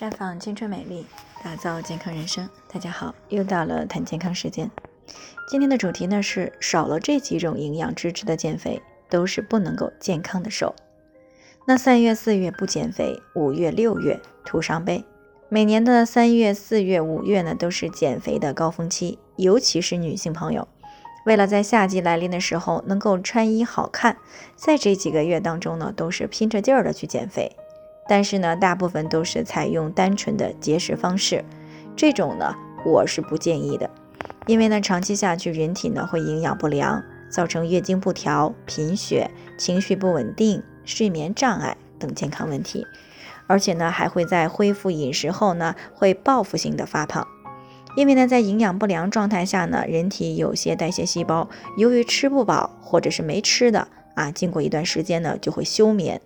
绽放青春美丽，打造健康人生。大家好，又到了谈健康时间。今天的主题呢是少了这几种营养支持的减肥都是不能够健康的瘦。那三月四月不减肥，五月六月徒伤悲。每年的三月四月五月呢都是减肥的高峰期，尤其是女性朋友，为了在夏季来临的时候能够穿衣好看，在这几个月当中呢都是拼着劲儿的去减肥。但是呢，大部分都是采用单纯的节食方式，这种呢，我是不建议的，因为呢，长期下去，人体呢会营养不良，造成月经不调、贫血、情绪不稳定、睡眠障碍等健康问题，而且呢，还会在恢复饮食后呢，会报复性的发胖，因为呢，在营养不良状态下呢，人体有些代谢细胞由于吃不饱或者是没吃的啊，经过一段时间呢，就会休眠，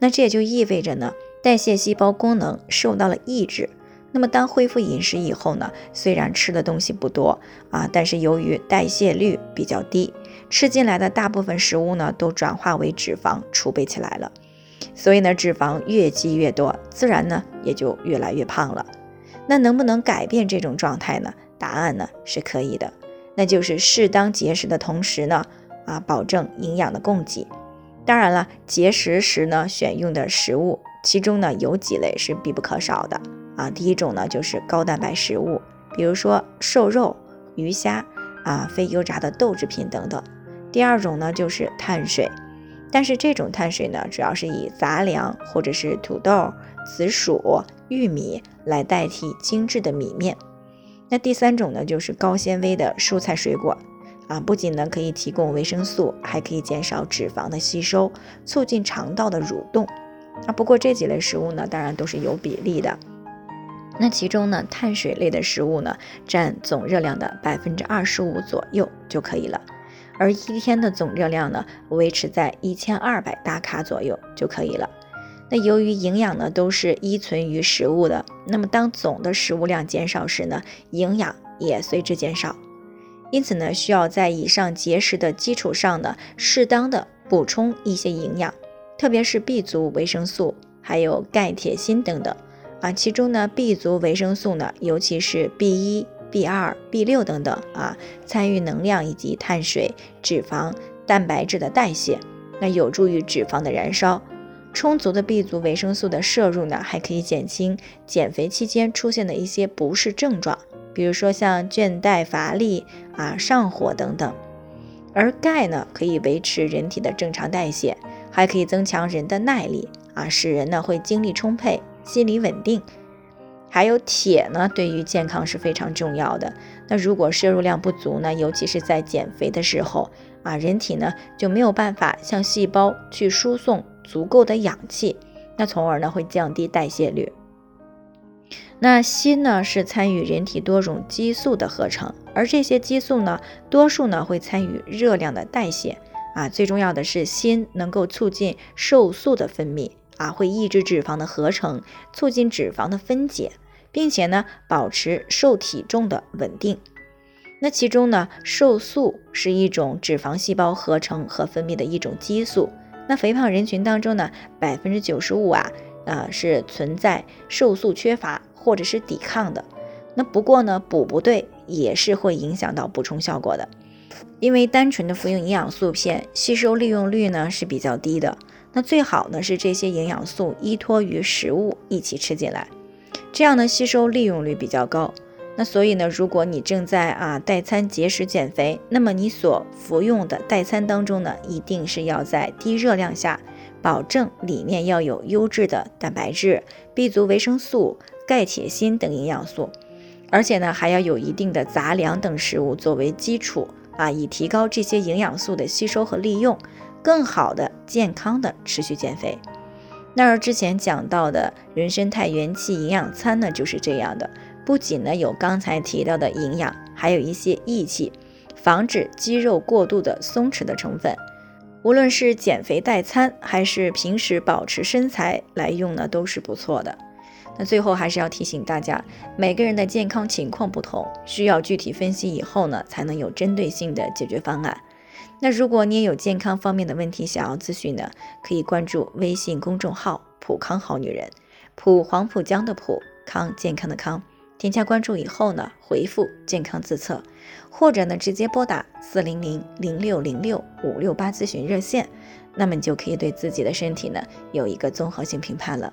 那这也就意味着呢。代谢细胞功能受到了抑制，那么当恢复饮食以后呢？虽然吃的东西不多啊，但是由于代谢率比较低，吃进来的大部分食物呢都转化为脂肪储备起来了，所以呢脂肪越积越多，自然呢也就越来越胖了。那能不能改变这种状态呢？答案呢是可以的，那就是适当节食的同时呢啊保证营养的供给。当然了，节食时呢选用的食物。其中呢有几类是必不可少的啊，第一种呢就是高蛋白食物，比如说瘦肉、鱼虾啊、非油炸的豆制品等等。第二种呢就是碳水，但是这种碳水呢主要是以杂粮或者是土豆、紫薯、玉米来代替精致的米面。那第三种呢就是高纤维的蔬菜水果啊，不仅呢可以提供维生素，还可以减少脂肪的吸收，促进肠道的蠕动。啊，不过这几类食物呢，当然都是有比例的。那其中呢，碳水类的食物呢，占总热量的百分之二十五左右就可以了。而一天的总热量呢，维持在一千二百大卡左右就可以了。那由于营养呢都是依存于食物的，那么当总的食物量减少时呢，营养也随之减少。因此呢，需要在以上节食的基础上呢，适当的补充一些营养。特别是 B 族维生素，还有钙、铁、锌等等啊，其中呢 B 族维生素呢，尤其是 B 一、B 二、B 六等等啊，参与能量以及碳水、脂肪、蛋白质的代谢，那有助于脂肪的燃烧。充足的 B 族维生素的摄入呢，还可以减轻减肥期间出现的一些不适症状，比如说像倦怠、乏力啊、上火等等。而钙呢，可以维持人体的正常代谢。还可以增强人的耐力啊，使人呢会精力充沛、心理稳定。还有铁呢，对于健康是非常重要的。那如果摄入量不足呢，尤其是在减肥的时候啊，人体呢就没有办法向细胞去输送足够的氧气，那从而呢会降低代谢率。那锌呢是参与人体多种激素的合成，而这些激素呢，多数呢会参与热量的代谢。啊，最重要的是锌能够促进瘦素的分泌啊，会抑制脂肪的合成，促进脂肪的分解，并且呢，保持瘦体重的稳定。那其中呢，瘦素是一种脂肪细胞合成和分泌的一种激素。那肥胖人群当中呢，百分之九十五啊，呃，是存在瘦素缺乏或者是抵抗的。那不过呢，补不对也是会影响到补充效果的。因为单纯的服用营养素片，吸收利用率呢是比较低的。那最好呢是这些营养素依托于食物一起吃进来，这样呢吸收利用率比较高。那所以呢，如果你正在啊代餐节食减肥，那么你所服用的代餐当中呢，一定是要在低热量下，保证里面要有优质的蛋白质、B 族维生素、钙、铁、锌等营养素，而且呢还要有一定的杂粮等食物作为基础。啊，以提高这些营养素的吸收和利用，更好的、健康的持续减肥。那而之前讲到的人参肽元气营养餐呢，就是这样的。不仅呢有刚才提到的营养，还有一些益气，防止肌肉过度的松弛的成分。无论是减肥代餐，还是平时保持身材来用呢，都是不错的。那最后还是要提醒大家，每个人的健康情况不同，需要具体分析以后呢，才能有针对性的解决方案。那如果你也有健康方面的问题想要咨询呢，可以关注微信公众号“普康好女人”，普黄浦江的普。康健康的康，添加关注以后呢，回复健康自测，或者呢直接拨打四零零零六零六五六八咨询热线，那么你就可以对自己的身体呢有一个综合性评判了。